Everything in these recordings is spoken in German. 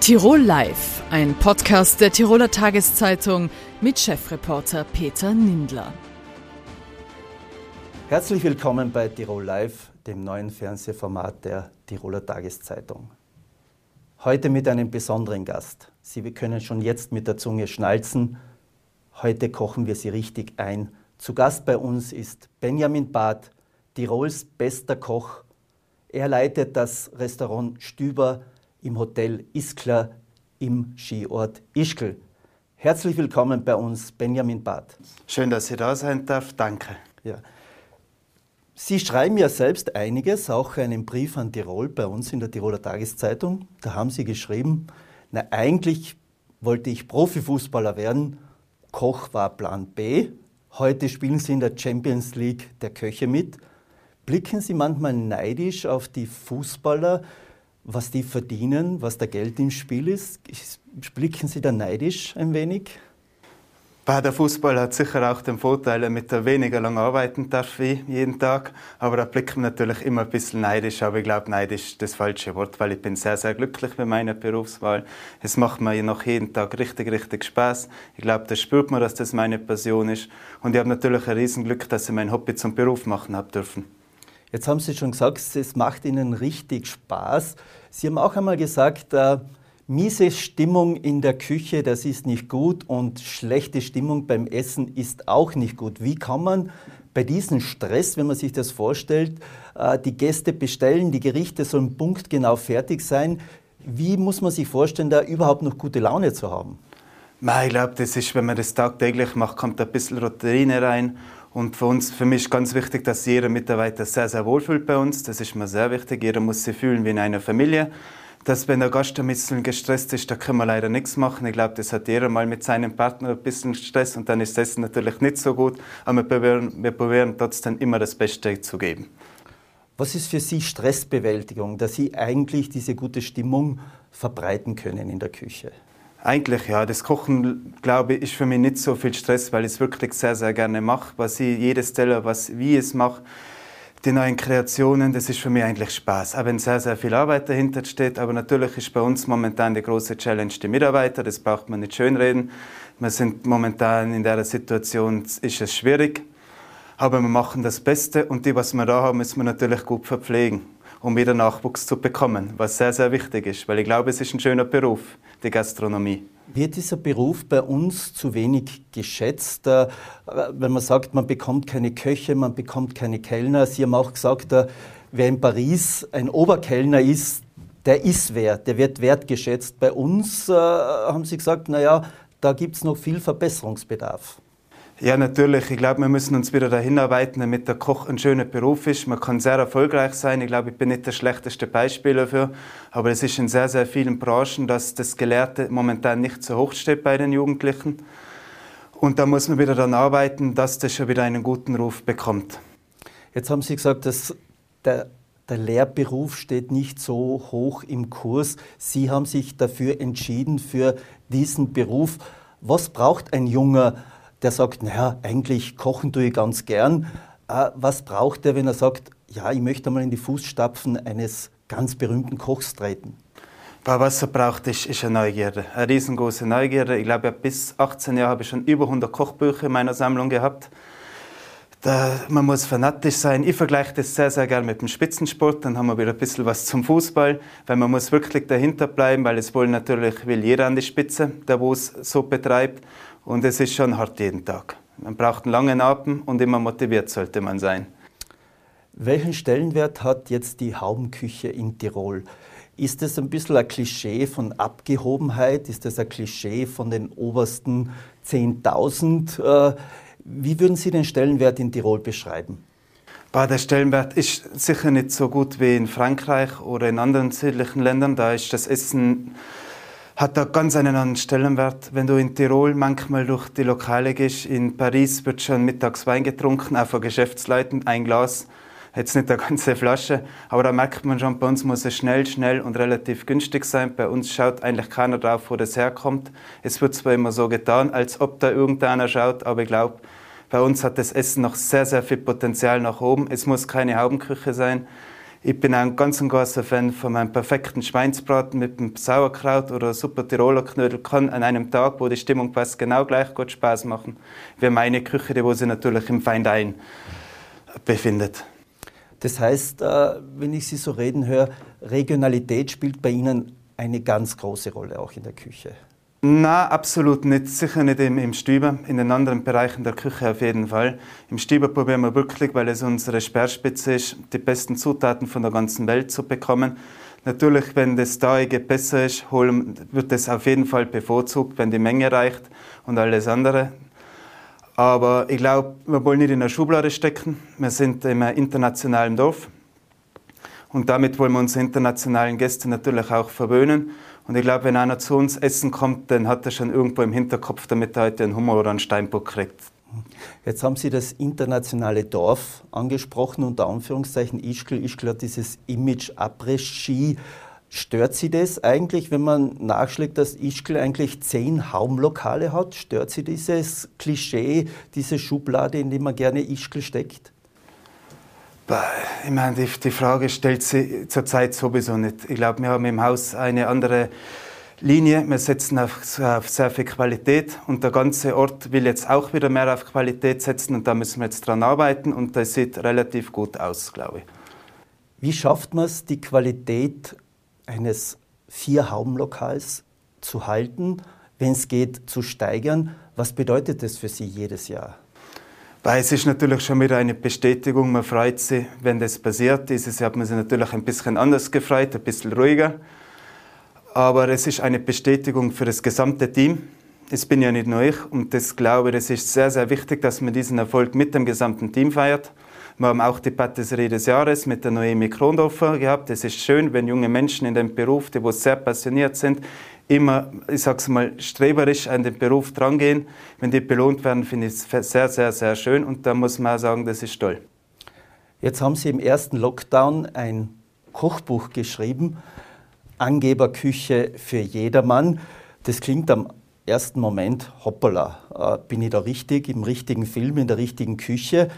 Tirol Live, ein Podcast der Tiroler Tageszeitung mit Chefreporter Peter Nindler. Herzlich willkommen bei Tirol Live, dem neuen Fernsehformat der Tiroler Tageszeitung. Heute mit einem besonderen Gast. Sie können schon jetzt mit der Zunge schnalzen. Heute kochen wir Sie richtig ein. Zu Gast bei uns ist Benjamin Barth, Tirols bester Koch. Er leitet das Restaurant Stüber im Hotel Iskler im Skiort Ischgl. Herzlich willkommen bei uns, Benjamin Barth. Schön, dass ich da sein darf. Danke. Ja. Sie schreiben ja selbst einiges, auch einen Brief an Tirol bei uns in der Tiroler Tageszeitung. Da haben Sie geschrieben, na, eigentlich wollte ich Profifußballer werden, Koch war Plan B. Heute spielen Sie in der Champions League der Köche mit. Blicken Sie manchmal neidisch auf die Fußballer, was die verdienen, was da Geld im Spiel ist? Blicken Sie da neidisch ein wenig? Der Fußball hat sicher auch den Vorteil, mit der weniger lang arbeiten darf wie jeden Tag. Aber da blicken wir natürlich immer ein bisschen neidisch. Aber ich glaube, neidisch ist das falsche Wort, weil ich bin sehr, sehr glücklich mit meiner Berufswahl. Es macht mir noch jeden Tag richtig, richtig Spaß. Ich glaube, da spürt man, dass das meine Passion ist. Und ich habe natürlich ein Riesenglück, dass ich mein Hobby zum Beruf machen habe dürfen. Jetzt haben Sie schon gesagt, es macht Ihnen richtig Spaß. Sie haben auch einmal gesagt, äh, miese Stimmung in der Küche, das ist nicht gut und schlechte Stimmung beim Essen ist auch nicht gut. Wie kann man bei diesem Stress, wenn man sich das vorstellt, äh, die Gäste bestellen, die Gerichte sollen punktgenau fertig sein. Wie muss man sich vorstellen, da überhaupt noch gute Laune zu haben? Ich glaube, das ist, wenn man das tagtäglich macht, kommt ein bisschen Routine rein und für uns, für mich ist ganz wichtig, dass jeder Mitarbeiter sehr, sehr wohl fühlt bei uns. Das ist mir sehr wichtig. Jeder muss sich fühlen wie in einer Familie. Dass, wenn der Gast ein bisschen gestresst ist, da können wir leider nichts machen. Ich glaube, das hat jeder mal mit seinem Partner ein bisschen Stress und dann ist das natürlich nicht so gut. Aber wir probieren, wir probieren trotzdem immer das Beste zu geben. Was ist für Sie Stressbewältigung, dass Sie eigentlich diese gute Stimmung verbreiten können in der Küche? Eigentlich ja. Das Kochen, glaube ich, ist für mich nicht so viel Stress, weil ich es wirklich sehr, sehr gerne mache. Was ich jedes Teller, was, wie ich es mache, die neuen Kreationen, das ist für mich eigentlich Spaß. Auch wenn sehr, sehr viel Arbeit dahinter steht. Aber natürlich ist bei uns momentan die große Challenge die Mitarbeiter. Das braucht man nicht schönreden. Wir sind momentan in der Situation, ist es schwierig. Aber wir machen das Beste und die, was wir da haben, müssen wir natürlich gut verpflegen um wieder Nachwuchs zu bekommen, was sehr, sehr wichtig ist, weil ich glaube, es ist ein schöner Beruf, die Gastronomie. Wird dieser Beruf bei uns zu wenig geschätzt? Äh, wenn man sagt, man bekommt keine Köche, man bekommt keine Kellner. Sie haben auch gesagt, äh, wer in Paris ein Oberkellner ist, der ist wert, der wird wertgeschätzt. Bei uns äh, haben Sie gesagt, naja, da gibt es noch viel Verbesserungsbedarf. Ja, natürlich. Ich glaube, wir müssen uns wieder dahin arbeiten, damit der Koch ein schöner Beruf ist. Man kann sehr erfolgreich sein. Ich glaube, ich bin nicht das schlechteste Beispiel dafür. Aber es ist in sehr, sehr vielen Branchen, dass das Gelehrte momentan nicht so hoch steht bei den Jugendlichen. Und da muss man wieder daran arbeiten, dass das schon wieder einen guten Ruf bekommt. Jetzt haben Sie gesagt, dass der, der Lehrberuf steht nicht so hoch im Kurs. Sie haben sich dafür entschieden, für diesen Beruf. Was braucht ein junger der sagt, naja, eigentlich kochen tue ich ganz gern. Äh, was braucht er, wenn er sagt, ja, ich möchte mal in die Fußstapfen eines ganz berühmten Kochs treten? Was er braucht, ist, ist eine Neugierde, eine riesengroße Neugierde. Ich glaube, bis 18 Jahre habe ich schon über 100 Kochbücher in meiner Sammlung gehabt. Da, man muss fanatisch sein. Ich vergleiche das sehr, sehr gerne mit dem Spitzensport. Dann haben wir wieder ein bisschen was zum Fußball, weil man muss wirklich dahinter bleiben, weil es wollen natürlich will jeder an die Spitze, der wo es so betreibt. Und es ist schon hart jeden Tag. Man braucht einen langen Atem und immer motiviert sollte man sein. Welchen Stellenwert hat jetzt die Haubenküche in Tirol? Ist das ein bisschen ein Klischee von Abgehobenheit? Ist das ein Klischee von den obersten 10.000? Äh, wie würden Sie den Stellenwert in Tirol beschreiben? Der Stellenwert ist sicher nicht so gut wie in Frankreich oder in anderen südlichen Ländern. Da ist das Essen hat da ganz einen anderen Stellenwert. Wenn du in Tirol manchmal durch die Lokale gehst, in Paris wird schon mittags Wein getrunken, auch von Geschäftsleuten, ein Glas, jetzt nicht eine ganze Flasche, aber da merkt man schon, bei uns muss es schnell, schnell und relativ günstig sein. Bei uns schaut eigentlich keiner drauf, wo das herkommt. Es wird zwar immer so getan, als ob da irgendeiner schaut, aber ich glaube, bei uns hat das Essen noch sehr, sehr viel Potenzial nach oben. Es muss keine Haubenküche sein. Ich bin ein ganz großer Fan von meinem perfekten Schweinsbraten mit dem Sauerkraut oder super Tiroler Knödel. Kann an einem Tag, wo die Stimmung passt, genau gleich gut Spaß machen wie meine Küche, die sie natürlich im Feindein befindet. Das heißt, äh, wenn ich Sie so reden höre, Regionalität spielt bei Ihnen eine ganz große Rolle auch in der Küche. Na, absolut nicht. Sicher nicht im, im Stüber. In den anderen Bereichen der Küche auf jeden Fall. Im Stüber probieren wir wirklich, weil es unsere Speerspitze ist, die besten Zutaten von der ganzen Welt zu bekommen. Natürlich, wenn das Dauige besser ist, holen, wird es auf jeden Fall bevorzugt, wenn die Menge reicht und alles andere. Aber ich glaube, wir wollen nicht in der Schublade stecken. Wir sind im internationalen Dorf. Und damit wollen wir unsere internationalen Gäste natürlich auch verwöhnen. Und ich glaube, wenn einer zu uns essen kommt, dann hat er schon irgendwo im Hinterkopf, damit er heute einen Hummer oder einen Steinbock kriegt. Jetzt haben Sie das internationale Dorf angesprochen, unter Anführungszeichen Ischgl. Ischgl hat dieses Image Après-Ski. Stört Sie das eigentlich, wenn man nachschlägt, dass Ischgl eigentlich zehn Haumlokale hat? Stört Sie dieses Klischee, diese Schublade, in die man gerne Ischgl steckt? Ich meine, die, die Frage stellt sich zurzeit sowieso nicht. Ich glaube, wir haben im Haus eine andere Linie. Wir setzen auf, auf, sehr viel Qualität und der ganze Ort will jetzt auch wieder mehr auf Qualität setzen und da müssen wir jetzt dran arbeiten und das sieht relativ gut aus, glaube ich. Wie schafft man es, die Qualität eines Vier-Hauben-Lokals zu halten, wenn es geht, zu steigern? Was bedeutet das für Sie jedes Jahr? Weil es ist natürlich schon wieder eine Bestätigung, man freut sich, wenn das passiert. Dieses Jahr hat man sich natürlich ein bisschen anders gefreut, ein bisschen ruhiger. Aber es ist eine Bestätigung für das gesamte Team. Es bin ja nicht nur ich und das glaube ich, das ist sehr, sehr wichtig, dass man diesen Erfolg mit dem gesamten Team feiert. Wir haben auch die Patisserie des Jahres mit der Noemi Krondorfer gehabt. Es ist schön, wenn junge Menschen in dem Beruf, die wo sehr passioniert sind, immer, ich sag's mal, streberisch an den Beruf drangehen. Wenn die belohnt werden, finde ich es sehr, sehr, sehr schön und da muss man auch sagen, das ist toll. Jetzt haben Sie im ersten Lockdown ein Kochbuch geschrieben, Angeberküche für jedermann. Das klingt am ersten Moment, hoppala, äh, bin ich da richtig, im richtigen Film, in der richtigen Küche?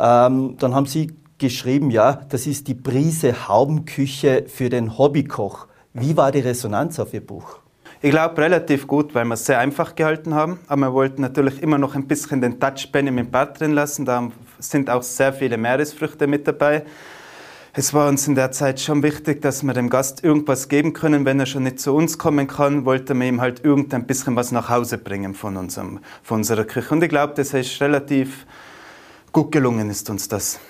Ähm, dann haben Sie geschrieben, ja, das ist die Prise Haubenküche für den Hobbykoch. Wie war die Resonanz auf Ihr Buch? Ich glaube relativ gut, weil wir es sehr einfach gehalten haben. Aber wir wollten natürlich immer noch ein bisschen den Touch Benjamin Bart drin lassen. Da sind auch sehr viele Meeresfrüchte mit dabei. Es war uns in der Zeit schon wichtig, dass wir dem Gast irgendwas geben können. Wenn er schon nicht zu uns kommen kann, wollten wir ihm halt irgendein bisschen was nach Hause bringen von, unserem, von unserer Küche. Und ich glaube, das ist relativ gut gelungen, ist uns das.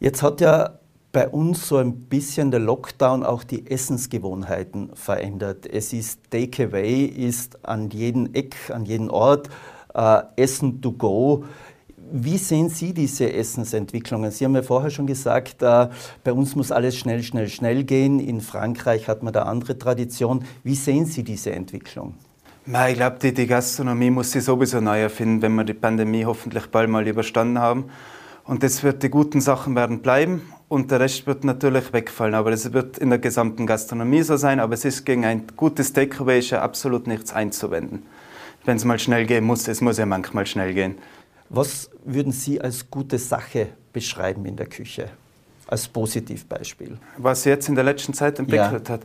Jetzt hat ja bei uns so ein bisschen der Lockdown auch die Essensgewohnheiten verändert. Es ist Takeaway, ist an jedem Eck, an jedem Ort äh, Essen to go. Wie sehen Sie diese Essensentwicklungen? Sie haben ja vorher schon gesagt, äh, bei uns muss alles schnell, schnell, schnell gehen. In Frankreich hat man da andere Tradition. Wie sehen Sie diese Entwicklung? Ich glaube, die, die Gastronomie muss sich sowieso neu erfinden, wenn wir die Pandemie hoffentlich bald mal überstanden haben. Und das wird, die guten Sachen werden bleiben und der Rest wird natürlich wegfallen. Aber es wird in der gesamten Gastronomie so sein. Aber es ist gegen ein gutes Takeaway ja absolut nichts einzuwenden. Wenn es mal schnell gehen muss, es muss ja manchmal schnell gehen. Was würden Sie als gute Sache beschreiben in der Küche? Als Positivbeispiel? Was sie jetzt in der letzten Zeit entwickelt ja. hat.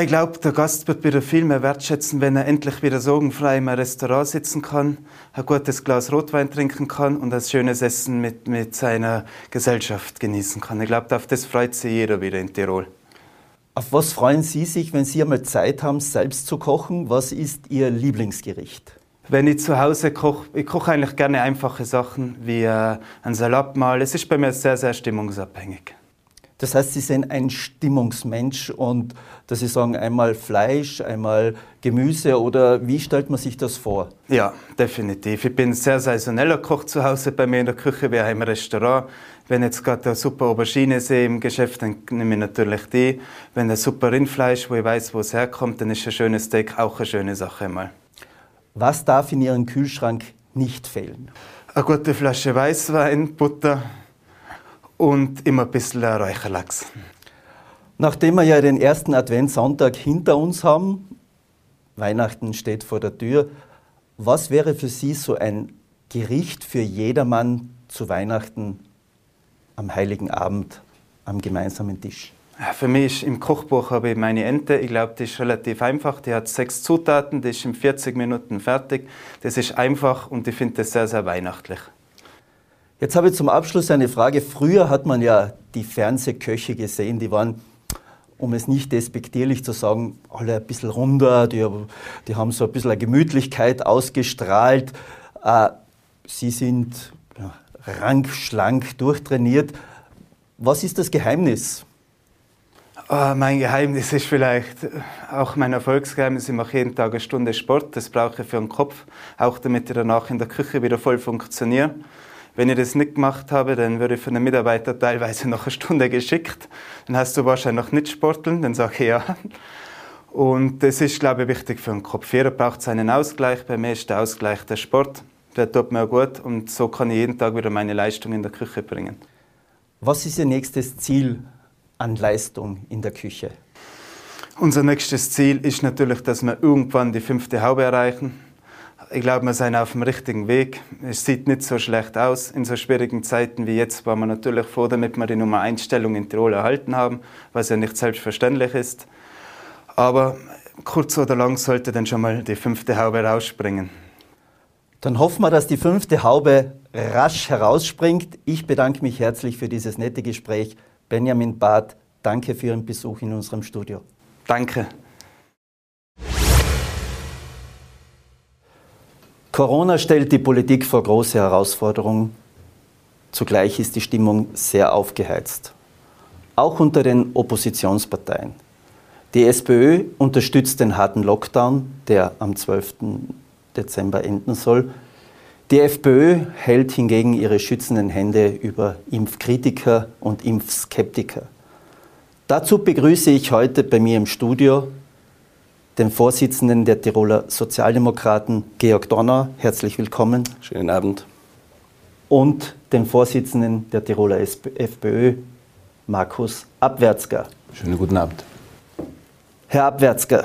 Ich glaube, der Gast wird wieder viel mehr wertschätzen, wenn er endlich wieder sorgenfrei im Restaurant sitzen kann, ein gutes Glas Rotwein trinken kann und ein schönes Essen mit, mit seiner Gesellschaft genießen kann. Ich glaube, auf das freut sich jeder wieder in Tirol. Auf was freuen Sie sich, wenn Sie einmal Zeit haben, selbst zu kochen? Was ist Ihr Lieblingsgericht? Wenn ich zu Hause koche, ich koche eigentlich gerne einfache Sachen wie äh, ein Salat mal. Es ist bei mir sehr, sehr stimmungsabhängig. Das heißt, Sie sind ein Stimmungsmensch und dass Sie sagen, einmal Fleisch, einmal Gemüse oder wie stellt man sich das vor? Ja, definitiv. Ich bin ein sehr saisoneller Koch zu Hause bei mir in der Küche, wie auch im Restaurant. Wenn ich jetzt gerade eine super Aubergine sehe im Geschäft, dann nehme ich natürlich die. Wenn ein super Rindfleisch, wo ich weiß, wo es herkommt, dann ist ein schönes Steak auch eine schöne Sache mal. Was darf in Ihrem Kühlschrank nicht fehlen? Eine gute Flasche Weißwein, Butter, und immer ein bisschen Räucherlachs. Nachdem wir ja den ersten Adventssonntag hinter uns haben, Weihnachten steht vor der Tür, was wäre für Sie so ein Gericht für jedermann zu Weihnachten am Heiligen Abend am gemeinsamen Tisch? Für mich im Kochbuch habe ich meine Ente. Ich glaube, die ist relativ einfach. Die hat sechs Zutaten, die ist in 40 Minuten fertig. Das ist einfach und ich finde das sehr, sehr weihnachtlich. Jetzt habe ich zum Abschluss eine Frage. Früher hat man ja die Fernsehköche gesehen, die waren, um es nicht despektierlich zu sagen, alle ein bisschen runder, die, die haben so ein bisschen eine Gemütlichkeit ausgestrahlt. Äh, sie sind rank, schlank, durchtrainiert. Was ist das Geheimnis? Oh, mein Geheimnis ist vielleicht auch mein Erfolgsgeheimnis. Ich mache jeden Tag eine Stunde Sport. Das brauche ich für den Kopf, auch damit ich danach in der Küche wieder voll funktioniere. Wenn ich das nicht gemacht habe, dann würde ich von den Mitarbeitern teilweise noch eine Stunde geschickt. Dann hast du wahrscheinlich noch nicht sporteln, dann sage ich ja. Und das ist, glaube ich, wichtig für den Kopf. Jeder braucht seinen Ausgleich. Bei mir ist der Ausgleich der Sport. Der tut mir auch gut und so kann ich jeden Tag wieder meine Leistung in der Küche bringen. Was ist Ihr nächstes Ziel an Leistung in der Küche? Unser nächstes Ziel ist natürlich, dass wir irgendwann die fünfte Haube erreichen. Ich glaube, wir sind auf dem richtigen Weg. Es sieht nicht so schlecht aus. In so schwierigen Zeiten wie jetzt waren wir natürlich froh, damit wir die Nummer 1 Stellung in Tirol erhalten haben, was ja nicht selbstverständlich ist. Aber kurz oder lang sollte dann schon mal die fünfte Haube rausspringen. Dann hoffen wir, dass die fünfte Haube rasch herausspringt. Ich bedanke mich herzlich für dieses nette Gespräch. Benjamin Barth, danke für Ihren Besuch in unserem Studio. Danke. Corona stellt die Politik vor große Herausforderungen. Zugleich ist die Stimmung sehr aufgeheizt. Auch unter den Oppositionsparteien. Die SPÖ unterstützt den harten Lockdown, der am 12. Dezember enden soll. Die FPÖ hält hingegen ihre schützenden Hände über Impfkritiker und Impfskeptiker. Dazu begrüße ich heute bei mir im Studio den Vorsitzenden der Tiroler Sozialdemokraten, Georg Donner. Herzlich willkommen. Schönen Abend. Und den Vorsitzenden der Tiroler FPÖ, Markus Abwärtsger. Schönen guten Abend. Herr Abwärtsger,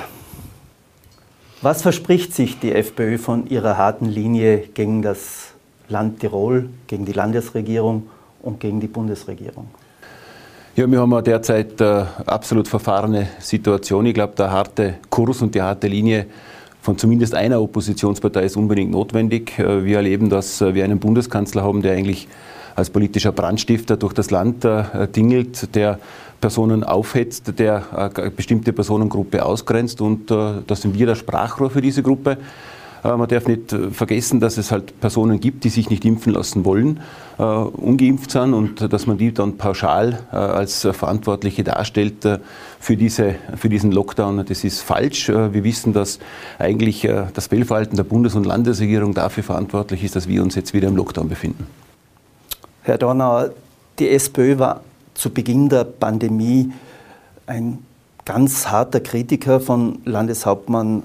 was verspricht sich die FPÖ von ihrer harten Linie gegen das Land Tirol, gegen die Landesregierung und gegen die Bundesregierung? Ja, wir haben derzeit eine absolut verfahrene Situation. Ich glaube, der harte Kurs und die harte Linie von zumindest einer Oppositionspartei ist unbedingt notwendig. Äh, wir erleben, dass wir einen Bundeskanzler haben, der eigentlich als politischer Brandstifter durch das Land äh, dingelt, der Personen aufhetzt, der eine bestimmte Personengruppe ausgrenzt und äh, da sind wir der Sprachrohr für diese Gruppe. Äh, man darf nicht vergessen, dass es halt Personen gibt, die sich nicht impfen lassen wollen, äh, ungeimpft sind und dass man die dann pauschal äh, als Verantwortliche darstellt äh, für, diese, für diesen Lockdown. Das ist falsch. Äh, wir wissen, dass eigentlich äh, das Fehlverhalten der Bundes- und Landesregierung dafür verantwortlich ist, dass wir uns jetzt wieder im Lockdown befinden. Herr Donner, die SPÖ war zu Beginn der Pandemie ein ganz harter Kritiker von Landeshauptmann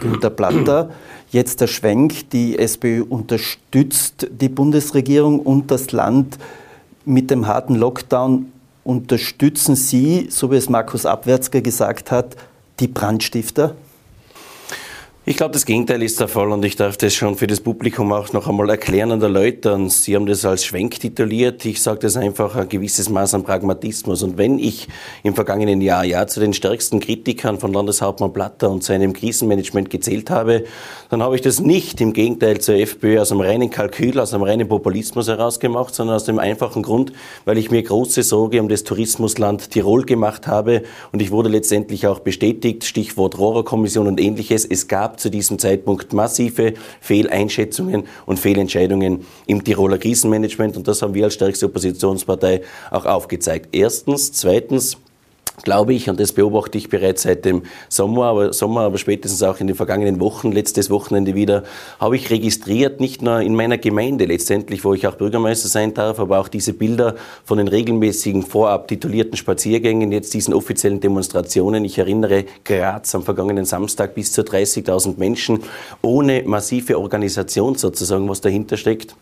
Günter Platter. Jetzt der Schwenk, die SPÖ unterstützt die Bundesregierung und das Land mit dem harten Lockdown. Unterstützen Sie, so wie es Markus Abwärtsger gesagt hat, die Brandstifter? Ich glaube, das Gegenteil ist der Fall und ich darf das schon für das Publikum auch noch einmal erklären und erläutern. Sie haben das als Schwenk tituliert. Ich sage das einfach ein gewisses Maß an Pragmatismus. Und wenn ich im vergangenen Jahr ja zu den stärksten Kritikern von Landeshauptmann Platter und seinem Krisenmanagement gezählt habe, dann habe ich das nicht im Gegenteil zur FPÖ aus einem reinen Kalkül, aus einem reinen Populismus herausgemacht, sondern aus dem einfachen Grund, weil ich mir große Sorge um das Tourismusland Tirol gemacht habe und ich wurde letztendlich auch bestätigt, Stichwort Rohrerkommission und ähnliches. Es gab zu diesem Zeitpunkt massive Fehleinschätzungen und Fehlentscheidungen im Tiroler Krisenmanagement. Und das haben wir als stärkste Oppositionspartei auch aufgezeigt. Erstens. Zweitens glaube ich, und das beobachte ich bereits seit dem Sommer, aber, Sommer, aber spätestens auch in den vergangenen Wochen, letztes Wochenende wieder, habe ich registriert, nicht nur in meiner Gemeinde letztendlich, wo ich auch Bürgermeister sein darf, aber auch diese Bilder von den regelmäßigen vorab titulierten Spaziergängen, jetzt diesen offiziellen Demonstrationen. Ich erinnere Graz am vergangenen Samstag bis zu 30.000 Menschen ohne massive Organisation sozusagen, was dahinter steckt.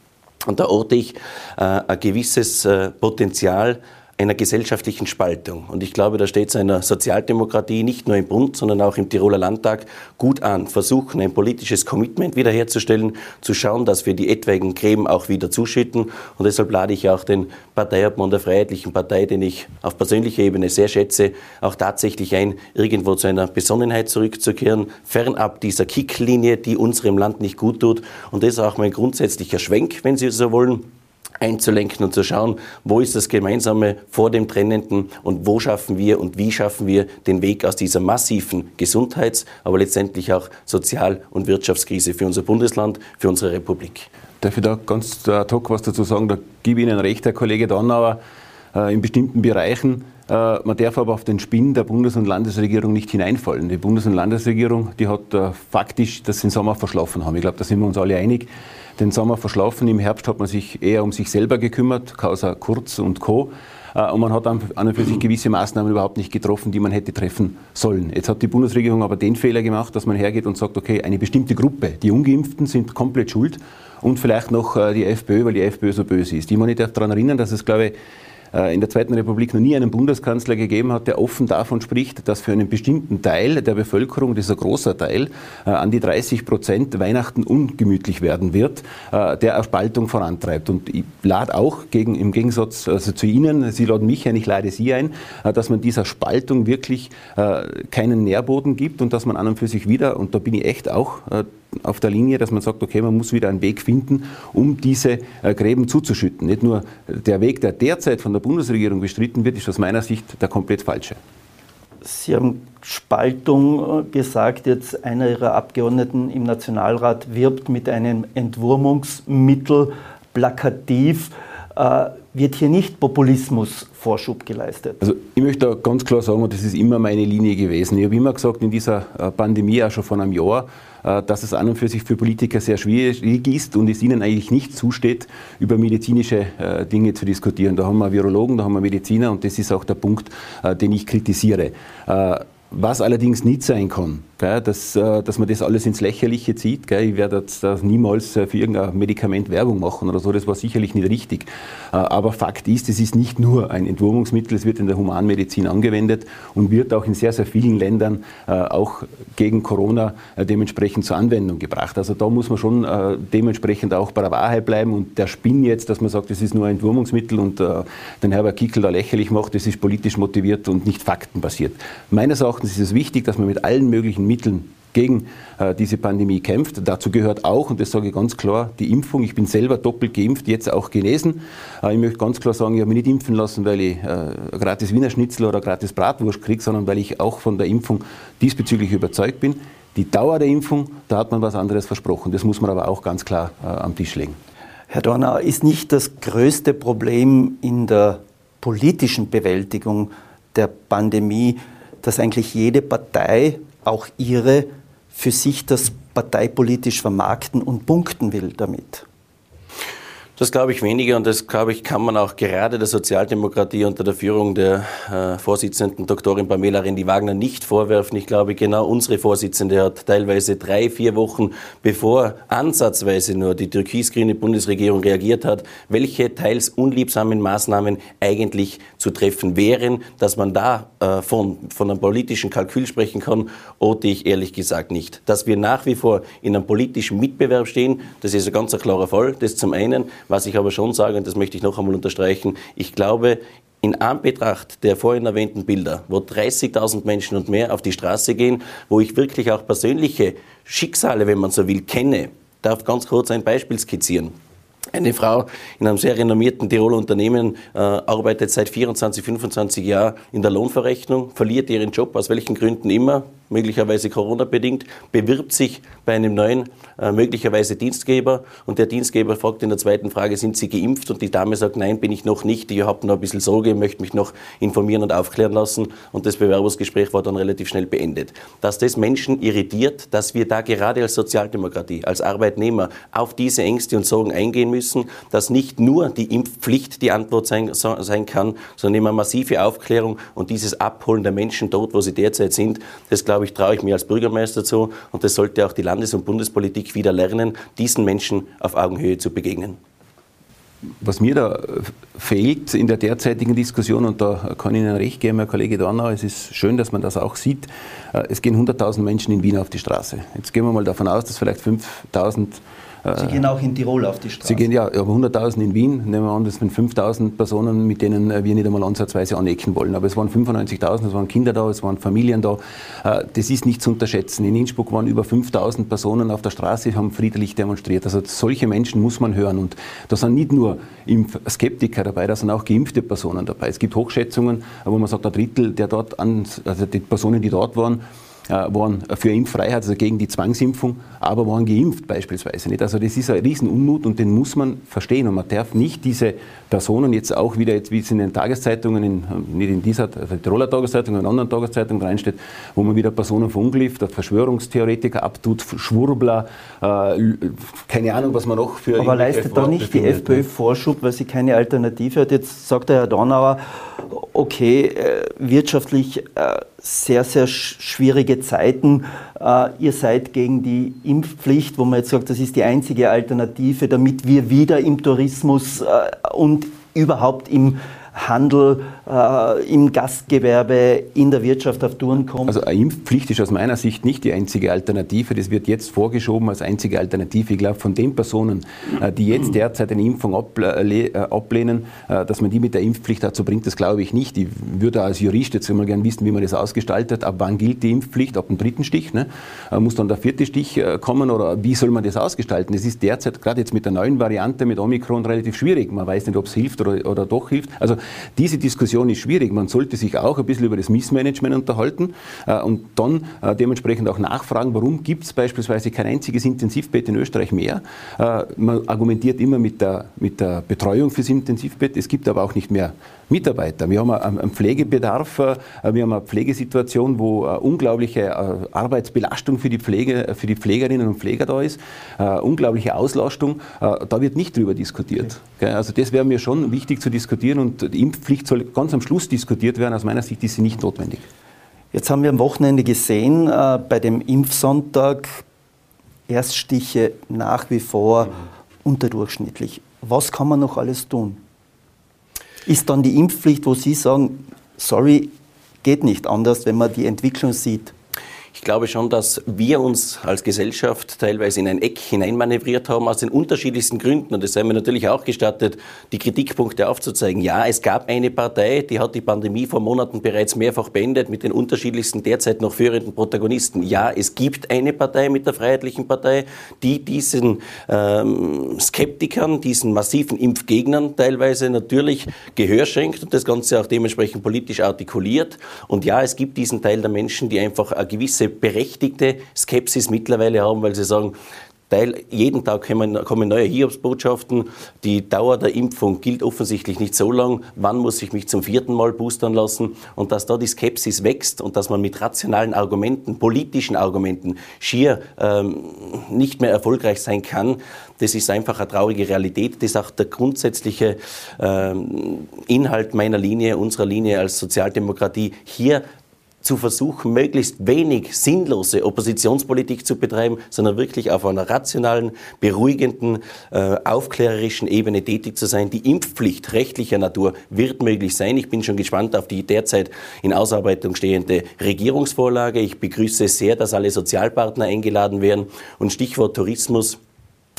Und da orte ich äh, ein gewisses äh, Potenzial einer gesellschaftlichen Spaltung. Und ich glaube, da steht es einer Sozialdemokratie nicht nur im Bund, sondern auch im Tiroler Landtag gut an, versuchen ein politisches Commitment wiederherzustellen, zu schauen, dass wir die etwaigen Gräben auch wieder zuschütten. Und deshalb lade ich auch den Parteiobmann der Freiheitlichen Partei, den ich auf persönlicher Ebene sehr schätze, auch tatsächlich ein, irgendwo zu einer Besonnenheit zurückzukehren, fernab dieser Kicklinie, die unserem Land nicht gut tut. Und das ist auch mein grundsätzlicher Schwenk, wenn Sie so wollen einzulenken und zu schauen, wo ist das Gemeinsame vor dem Trennenden und wo schaffen wir und wie schaffen wir den Weg aus dieser massiven Gesundheits-, aber letztendlich auch Sozial- und Wirtschaftskrise für unser Bundesland, für unsere Republik. Darf ich da ganz ad hoc was dazu sagen? Da gebe ich Ihnen recht, Herr Kollege Donnauer, äh, in bestimmten Bereichen. Äh, man darf aber auf den Spinn der Bundes- und Landesregierung nicht hineinfallen. Die Bundes- und Landesregierung, die hat äh, faktisch das den Sommer verschlafen haben. Ich glaube, da sind wir uns alle einig den Sommer verschlafen. Im Herbst hat man sich eher um sich selber gekümmert, Causa Kurz und Co. Äh, und man hat an und für sich gewisse Maßnahmen überhaupt nicht getroffen, die man hätte treffen sollen. Jetzt hat die Bundesregierung aber den Fehler gemacht, dass man hergeht und sagt, okay, eine bestimmte Gruppe, die Ungeimpften sind komplett schuld und vielleicht noch äh, die FPÖ, weil die FPÖ so böse ist. Ich muss nicht daran erinnern, dass es, glaube ich, in der Zweiten Republik noch nie einen Bundeskanzler gegeben hat, der offen davon spricht, dass für einen bestimmten Teil der Bevölkerung, ein großer Teil, äh, an die 30 Prozent Weihnachten ungemütlich werden wird, äh, der eine Spaltung vorantreibt. Und ich lade auch gegen, im Gegensatz also zu Ihnen, Sie laden mich ein, ich lade Sie ein, dass man dieser Spaltung wirklich keinen Nährboden gibt und dass man an und für sich wieder, und da bin ich echt auch auf der Linie, dass man sagt, okay, man muss wieder einen Weg finden, um diese äh, Gräben zuzuschütten. Nicht nur der Weg, der derzeit von der Bundesregierung bestritten wird, ist aus meiner Sicht der komplett falsche. Sie haben Spaltung äh, gesagt. Jetzt einer Ihrer Abgeordneten im Nationalrat wirbt mit einem Entwurmungsmittel plakativ. Äh, wird hier nicht Populismus Vorschub geleistet? Also ich möchte da ganz klar sagen, und das ist immer meine Linie gewesen. Ich habe immer gesagt, in dieser Pandemie, auch schon vor einem Jahr, dass es an und für sich für Politiker sehr schwierig ist und es ihnen eigentlich nicht zusteht, über medizinische äh, Dinge zu diskutieren. Da haben wir Virologen, da haben wir Mediziner und das ist auch der Punkt, äh, den ich kritisiere. Was allerdings nicht sein kann, dass, dass man das alles ins Lächerliche zieht. Ich werde jetzt niemals für irgendein Medikament Werbung machen oder so, das war sicherlich nicht richtig. Aber Fakt ist, es ist nicht nur ein Entwurmungsmittel, es wird in der Humanmedizin angewendet und wird auch in sehr, sehr vielen Ländern auch gegen Corona dementsprechend zur Anwendung gebracht. Also da muss man schon dementsprechend auch bei der Wahrheit bleiben und der Spinn jetzt, dass man sagt, es ist nur ein Entwurmungsmittel und den Herbert Kickel da lächerlich macht, das ist politisch motiviert und nicht faktenbasiert. Meines Erachtens ist es wichtig, dass man mit allen möglichen Mitteln gegen äh, diese Pandemie kämpft. Dazu gehört auch, und das sage ich ganz klar, die Impfung. Ich bin selber doppelt geimpft, jetzt auch genesen. Äh, ich möchte ganz klar sagen, ich habe mich nicht impfen lassen, weil ich äh, gratis Wiener Schnitzel oder gratis Bratwurst kriege, sondern weil ich auch von der Impfung diesbezüglich überzeugt bin. Die Dauer der Impfung, da hat man was anderes versprochen. Das muss man aber auch ganz klar am Tisch legen. Herr Dornauer, ist nicht das größte Problem in der politischen Bewältigung der Pandemie, dass eigentlich jede Partei, auch ihre, für sich das parteipolitisch vermarkten und punkten will damit. Das glaube ich weniger und das glaube ich kann man auch gerade der Sozialdemokratie unter der Führung der äh, Vorsitzenden Doktorin Pamela Rendi-Wagner nicht vorwerfen. Ich glaube, genau unsere Vorsitzende hat teilweise drei, vier Wochen bevor ansatzweise nur die türkis-grüne Bundesregierung reagiert hat, welche teils unliebsamen Maßnahmen eigentlich zu treffen wären, dass man da äh, von, von einem politischen Kalkül sprechen kann, oder ich ehrlich gesagt nicht. Dass wir nach wie vor in einem politischen Mitbewerb stehen, das ist ein ganz klarer Fall, das zum einen. Was ich aber schon sage, und das möchte ich noch einmal unterstreichen, ich glaube, in Anbetracht der vorhin erwähnten Bilder, wo 30.000 Menschen und mehr auf die Straße gehen, wo ich wirklich auch persönliche Schicksale, wenn man so will, kenne, darf ganz kurz ein Beispiel skizzieren. Eine Frau in einem sehr renommierten Tiroler Unternehmen äh, arbeitet seit 24, 25 Jahren in der Lohnverrechnung, verliert ihren Job, aus welchen Gründen immer, möglicherweise Corona-bedingt, bewirbt sich bei einem neuen, äh, möglicherweise Dienstgeber und der Dienstgeber fragt in der zweiten Frage, sind Sie geimpft? Und die Dame sagt, nein, bin ich noch nicht, ich habe noch ein bisschen Sorge, möchte mich noch informieren und aufklären lassen und das Bewerbungsgespräch war dann relativ schnell beendet. Dass das Menschen irritiert, dass wir da gerade als Sozialdemokratie, als Arbeitnehmer auf diese Ängste und Sorgen eingehen müssen, dass nicht nur die Impfpflicht die Antwort sein, sein kann, sondern immer massive Aufklärung und dieses Abholen der Menschen dort, wo sie derzeit sind, das glaube glaube ich, traue ich mir als Bürgermeister zu. Und das sollte auch die Landes- und Bundespolitik wieder lernen, diesen Menschen auf Augenhöhe zu begegnen. was mir da fehlt in der derzeitigen Diskussion, und da kann ich Ihnen recht geben, Herr Kollege Dornau, es ist schön, dass man das auch sieht, äh, es gehen 100.000 Menschen in Wien auf die Straße. Jetzt gehen wir mal davon aus, dass vielleicht 5.000 Sie gehen auch in Tirol auf die Straße. Sie gehen ja, aber 100.000 in Wien, nehmen wir an, das sind 5.000 Personen, mit denen wir nicht einmal ansatzweise anecken wollen. Aber es waren 95.000, es waren Kinder da, es waren Familien da. Äh, das ist nicht zu unterschätzen. In Innsbruck waren über 5.000 Personen auf der Straße, haben friedlich demonstriert. Also solche Menschen muss man hören. Und da sind nicht nur Skeptiker dabei, da sind auch geimpfte Personen dabei. Es gibt Hochschätzungen, wo man sagt, ein Drittel der dort an, also die Personen, die dort waren, äh, waren für Impffreiheit, also gegen die Zwangsimpfung, aber waren geimpft beispielsweise nicht. Also das ist ein Riesenunmut und den muss man verstehen und man darf nicht diese Personen jetzt auch wieder, jetzt wie es in den Tageszeitungen, in, nicht in dieser also Tiroler Tageszeitung, in anderen Tageszeitungen reinsteht, wo man wieder Personen verunglimpft, Verschwörungstheoretiker abtut, Schwurbler, äh, keine Ahnung, was man noch für... Aber leistet da nicht die FPÖ ne? Vorschub, weil sie keine Alternative hat? Jetzt sagt der Herr Donauer, okay, äh, wirtschaftlich äh, sehr, sehr schwierige Zeiten. Äh, ihr seid gegen die Impfpflicht, wo man jetzt sagt, das ist die einzige Alternative, damit wir wieder im Tourismus und überhaupt im Handel, äh, im Gastgewerbe, in der Wirtschaft auf Touren kommt. Also eine Impfpflicht ist aus meiner Sicht nicht die einzige Alternative. Das wird jetzt vorgeschoben als einzige Alternative. Ich glaube, von den Personen, äh, die jetzt derzeit eine Impfung äh, ablehnen, äh, dass man die mit der Impfpflicht dazu bringt, das glaube ich nicht. Ich würde als Jurist jetzt immer gerne wissen, wie man das ausgestaltet. Ab wann gilt die Impfpflicht? Ab dem dritten Stich? Ne? Muss dann der vierte Stich kommen oder wie soll man das ausgestalten? Das ist derzeit, gerade jetzt mit der neuen Variante, mit Omikron, relativ schwierig. Man weiß nicht, ob es hilft oder, oder doch hilft. Also diese Diskussion ist schwierig. Man sollte sich auch ein bisschen über das Missmanagement unterhalten äh, und dann äh, dementsprechend auch nachfragen, warum gibt es beispielsweise kein einziges Intensivbett in Österreich mehr. Äh, man argumentiert immer mit der, mit der Betreuung fürs Intensivbett. Es gibt aber auch nicht mehr Mitarbeiter. Wir haben einen Pflegebedarf, wir haben eine Pflegesituation, wo eine unglaubliche Arbeitsbelastung für die, Pflege, für die Pflegerinnen und Pfleger da ist, unglaubliche Auslastung. Da wird nicht drüber diskutiert. Also das wäre mir schon wichtig zu diskutieren und die Impfpflicht soll ganz am Schluss diskutiert werden. Aus meiner Sicht ist sie nicht notwendig. Jetzt haben wir am Wochenende gesehen, äh, bei dem Impfsonntag Erststiche nach wie vor unterdurchschnittlich. Was kann man noch alles tun? Ist dann die Impfpflicht, wo Sie sagen, sorry, geht nicht anders, wenn man die Entwicklung sieht? Ich glaube schon, dass wir uns als Gesellschaft teilweise in ein Eck hineinmanövriert haben, aus den unterschiedlichsten Gründen. Und es sei mir natürlich auch gestattet, die Kritikpunkte aufzuzeigen. Ja, es gab eine Partei, die hat die Pandemie vor Monaten bereits mehrfach beendet mit den unterschiedlichsten derzeit noch führenden Protagonisten. Ja, es gibt eine Partei mit der Freiheitlichen Partei, die diesen ähm, Skeptikern, diesen massiven Impfgegnern teilweise natürlich Gehör schenkt und das Ganze auch dementsprechend politisch artikuliert. Und ja, es gibt diesen Teil der Menschen, die einfach eine gewisse berechtigte Skepsis mittlerweile haben, weil sie sagen, Teil, jeden Tag kommen, kommen neue Hiobsbotschaften. Die Dauer der Impfung gilt offensichtlich nicht so lang. Wann muss ich mich zum vierten Mal boostern lassen? Und dass da die Skepsis wächst und dass man mit rationalen Argumenten, politischen Argumenten schier ähm, nicht mehr erfolgreich sein kann, das ist einfach eine traurige Realität. Das ist auch der grundsätzliche ähm, Inhalt meiner Linie, unserer Linie als Sozialdemokratie, hier zu versuchen, möglichst wenig sinnlose Oppositionspolitik zu betreiben, sondern wirklich auf einer rationalen, beruhigenden, äh, aufklärerischen Ebene tätig zu sein. Die Impfpflicht rechtlicher Natur wird möglich sein. Ich bin schon gespannt auf die derzeit in Ausarbeitung stehende Regierungsvorlage. Ich begrüße sehr, dass alle Sozialpartner eingeladen werden. Und Stichwort Tourismus.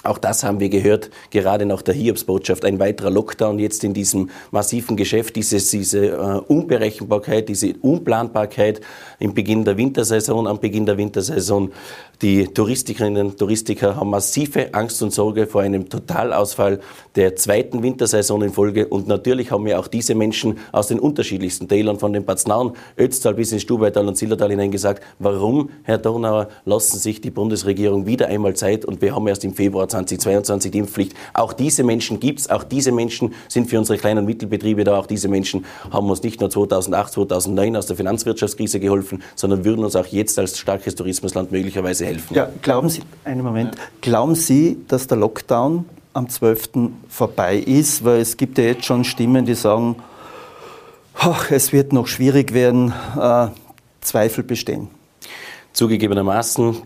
Auch das haben wir gehört, gerade nach der Hiobsbotschaft. Ein weiterer Lockdown jetzt in diesem massiven Geschäft, dieses, diese äh, Unberechenbarkeit, diese Unplanbarkeit im Beginn der Wintersaison, am Beginn der Wintersaison. Die Touristikerinnen und Touristiker haben massive Angst und Sorge vor einem Totalausfall der zweiten Wintersaison in Folge. Und natürlich haben wir auch diese Menschen aus den unterschiedlichsten Tälern, von den Paznaun, Ötztal bis ins Stubaital und Zillertal hinein gesagt, warum, Herr Dornauer, lassen sich die Bundesregierung wieder einmal Zeit und wir haben erst im Februar 2022 die Impfpflicht. Auch diese Menschen gibt es, auch diese Menschen sind für unsere kleinen und Mittelbetriebe da, auch diese Menschen haben uns nicht nur 2008, 2009 aus der Finanzwirtschaftskrise geholfen, sondern würden uns auch jetzt als starkes Tourismusland möglicherweise helfen. Ja, glauben Sie, einen Moment, glauben Sie, dass der Lockdown am 12. vorbei ist? Weil es gibt ja jetzt schon Stimmen, die sagen, ach, es wird noch schwierig werden, äh, Zweifel bestehen. Zugegebenermaßen,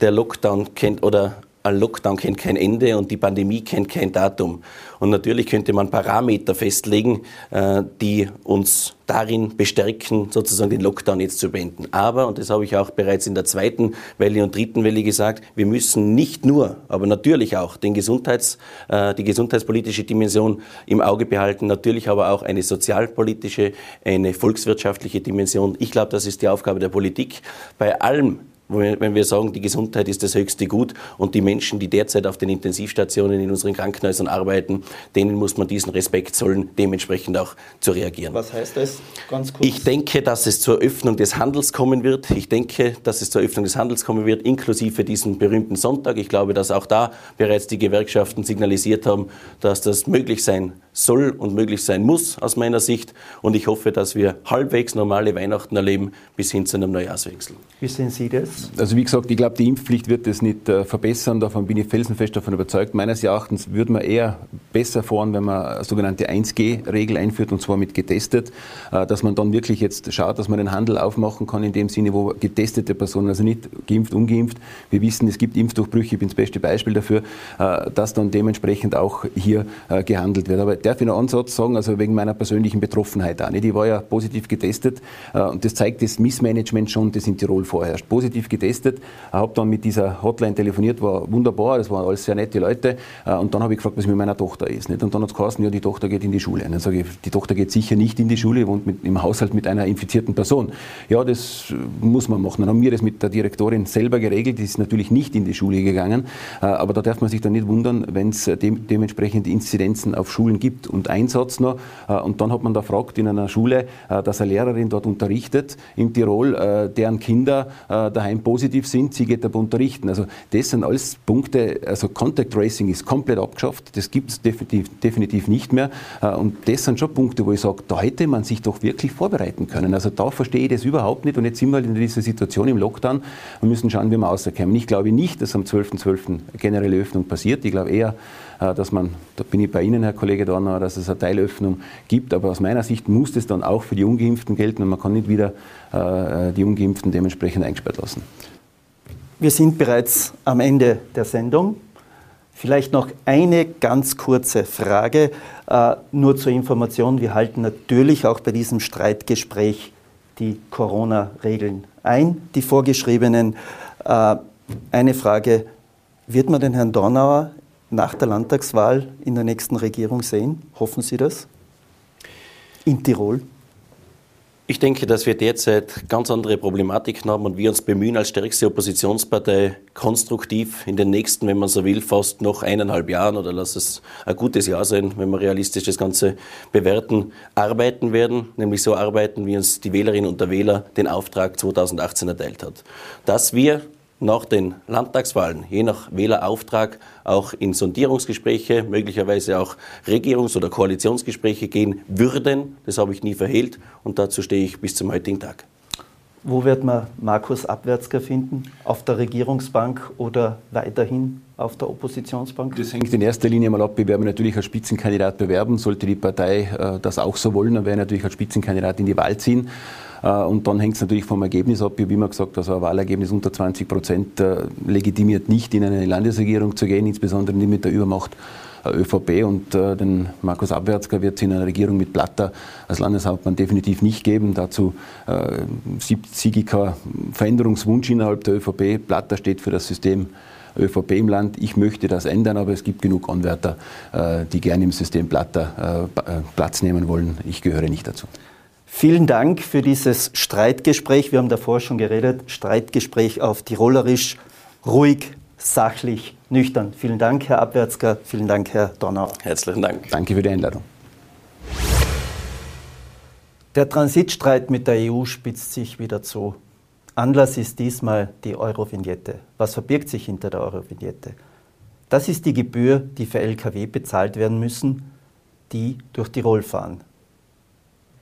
der Lockdown kennt oder ein Lockdown kennt kein Ende und die Pandemie kennt kein Datum. Und natürlich könnte man Parameter festlegen, äh, die uns darin bestärken, sozusagen den Lockdown jetzt zu beenden. Aber, und das habe ich auch bereits in der zweiten Welle und dritten Welle gesagt, wir müssen nicht nur, aber natürlich auch den Gesundheits, äh, die gesundheitspolitische Dimension im Auge behalten, natürlich aber auch eine sozialpolitische, eine volkswirtschaftliche Dimension. Ich glaube, das ist die Aufgabe der Politik. Bei allem, wenn wir sagen, die Gesundheit ist das höchste Gut und die Menschen, die derzeit auf den Intensivstationen in unseren Krankenhäusern arbeiten, denen muss man diesen Respekt zollen, dementsprechend auch zu reagieren. Was heißt das ganz kurz? Ich denke, dass es zur Öffnung des Handels kommen wird. Ich denke, dass es zur Öffnung des Handels kommen wird, inklusive diesen berühmten Sonntag. Ich glaube, dass auch da bereits die Gewerkschaften signalisiert haben, dass das möglich sein soll und möglich sein muss aus meiner Sicht. Und ich hoffe, dass wir halbwegs normale Weihnachten erleben bis hin zu einem Neujahrswechsel. Wie sehen Sie das? Also wie gesagt, ich glaube, die Impfpflicht wird das nicht äh, verbessern. Davon bin ich felsenfest davon überzeugt. Meines Erachtens würde man eher besser fahren, wenn man eine sogenannte 1G-Regel einführt und zwar mit getestet, äh, dass man dann wirklich jetzt schaut, dass man den Handel aufmachen kann in dem Sinne, wo getestete Personen, also nicht geimpft, ungeimpft. Wir wissen, es gibt Impfdurchbrüche, ich bin das beste Beispiel dafür, äh, dass dann dementsprechend auch hier äh, gehandelt wird. Aber darf ich einen Ansatz sagen, also wegen meiner persönlichen Betroffenheit auch nicht. Ich war ja positiv getestet äh, und das zeigt das Missmanagement schon, das in Tirol vorherrscht. Positiv getestet, habe dann mit dieser Hotline telefoniert, war wunderbar, das waren alles sehr nette Leute äh, und dann habe ich gefragt, was mit meiner Tochter ist. Nicht? Und dann hat es geheißen, ja, die Tochter geht in die Schule. Und dann sage ich, die Tochter geht sicher nicht in die Schule, wohnt mit, im Haushalt mit einer infizierten Person. Ja, das muss man machen. Dann haben wir das mit der Direktorin selber geregelt, die ist natürlich nicht in die Schule gegangen, äh, aber da darf man sich dann nicht wundern, wenn es de dementsprechend Inzidenzen auf Schulen gibt gibt. Und ein Satz noch, äh, und dann hat man da gefragt in einer Schule, äh, dass eine Lehrerin dort unterrichtet in Tirol, äh, deren Kinder daheim positiv sind, sie geht aber unterrichten. Also das sind alles Punkte, also Contact Tracing ist komplett abgeschafft, das gibt es definitiv, definitiv nicht mehr. Und das sind schon Punkte, wo ich sage, da hätte man sich doch wirklich vorbereiten können. Also da verstehe ich das überhaupt nicht und jetzt sind wir in dieser Situation im Lockdown und müssen schauen, wie wir rauskommen. Ich glaube nicht, dass am 12.12. .12. generelle Öffnung passiert. Ich glaube eher, dass man, da bin ich bei Ihnen, Herr Kollege Dornauer, dass es eine Teilöffnung gibt. Aber aus meiner Sicht muss das dann auch für die Ungeimpften gelten und man kann nicht wieder äh, die Ungeimpften dementsprechend eingesperrt lassen. Wir sind bereits am Ende der Sendung. Vielleicht noch eine ganz kurze Frage, äh, nur zur Information. Wir halten natürlich auch bei diesem Streitgespräch die Corona-Regeln ein, die vorgeschriebenen. Äh, eine Frage, wird man den Herrn Dornauer nach der Landtagswahl in der nächsten Regierung sehen? Hoffen Sie das? In Tirol? Ich denke, dass wir derzeit ganz andere Problematiken haben und wir uns bemühen, als stärkste Oppositionspartei konstruktiv in den nächsten, wenn man so will, fast noch eineinhalb Jahren oder lass es ein gutes Jahr sein, wenn wir realistisch das Ganze bewerten, arbeiten werden, nämlich so arbeiten, wie uns die Wählerinnen und der Wähler den Auftrag 2018 erteilt hat. Dass wir nach den Landtagswahlen, je nach Wählerauftrag, auch in Sondierungsgespräche, möglicherweise auch Regierungs- oder Koalitionsgespräche gehen würden. Das habe ich nie verhehlt und dazu stehe ich bis zum heutigen Tag. Wo wird man Markus Abwärtsger finden? Auf der Regierungsbank oder weiterhin auf der Oppositionsbank? Das hängt in erster Linie mal ab. Wir werden natürlich als Spitzenkandidat bewerben. Sollte die Partei äh, das auch so wollen, dann werden wir natürlich als Spitzenkandidat in die Wahl ziehen. Äh, und dann hängt es natürlich vom Ergebnis ab. Ich habe immer gesagt, also ein Wahlergebnis unter 20 Prozent äh, legitimiert nicht, in eine Landesregierung zu gehen, insbesondere nicht mit der Übermacht äh, ÖVP und äh, den Markus Abwärtsger wird es in einer Regierung mit Platter als Landeshauptmann definitiv nicht geben. Dazu äh, keinen Veränderungswunsch innerhalb der ÖVP. Platter steht für das System ÖVP im Land. Ich möchte das ändern, aber es gibt genug Anwärter, äh, die gerne im System Platter Platz nehmen wollen. Ich gehöre nicht dazu. Vielen Dank für dieses Streitgespräch. Wir haben davor schon geredet. Streitgespräch auf Tirolerisch, ruhig, sachlich, nüchtern. Vielen Dank, Herr Abwärtsger. Vielen Dank, Herr Donauer. Herzlichen Dank. Danke für die Einladung. Der Transitstreit mit der EU spitzt sich wieder zu. Anlass ist diesmal die Eurovignette. Was verbirgt sich hinter der Eurovignette? Das ist die Gebühr, die für Lkw bezahlt werden müssen, die durch Tirol fahren.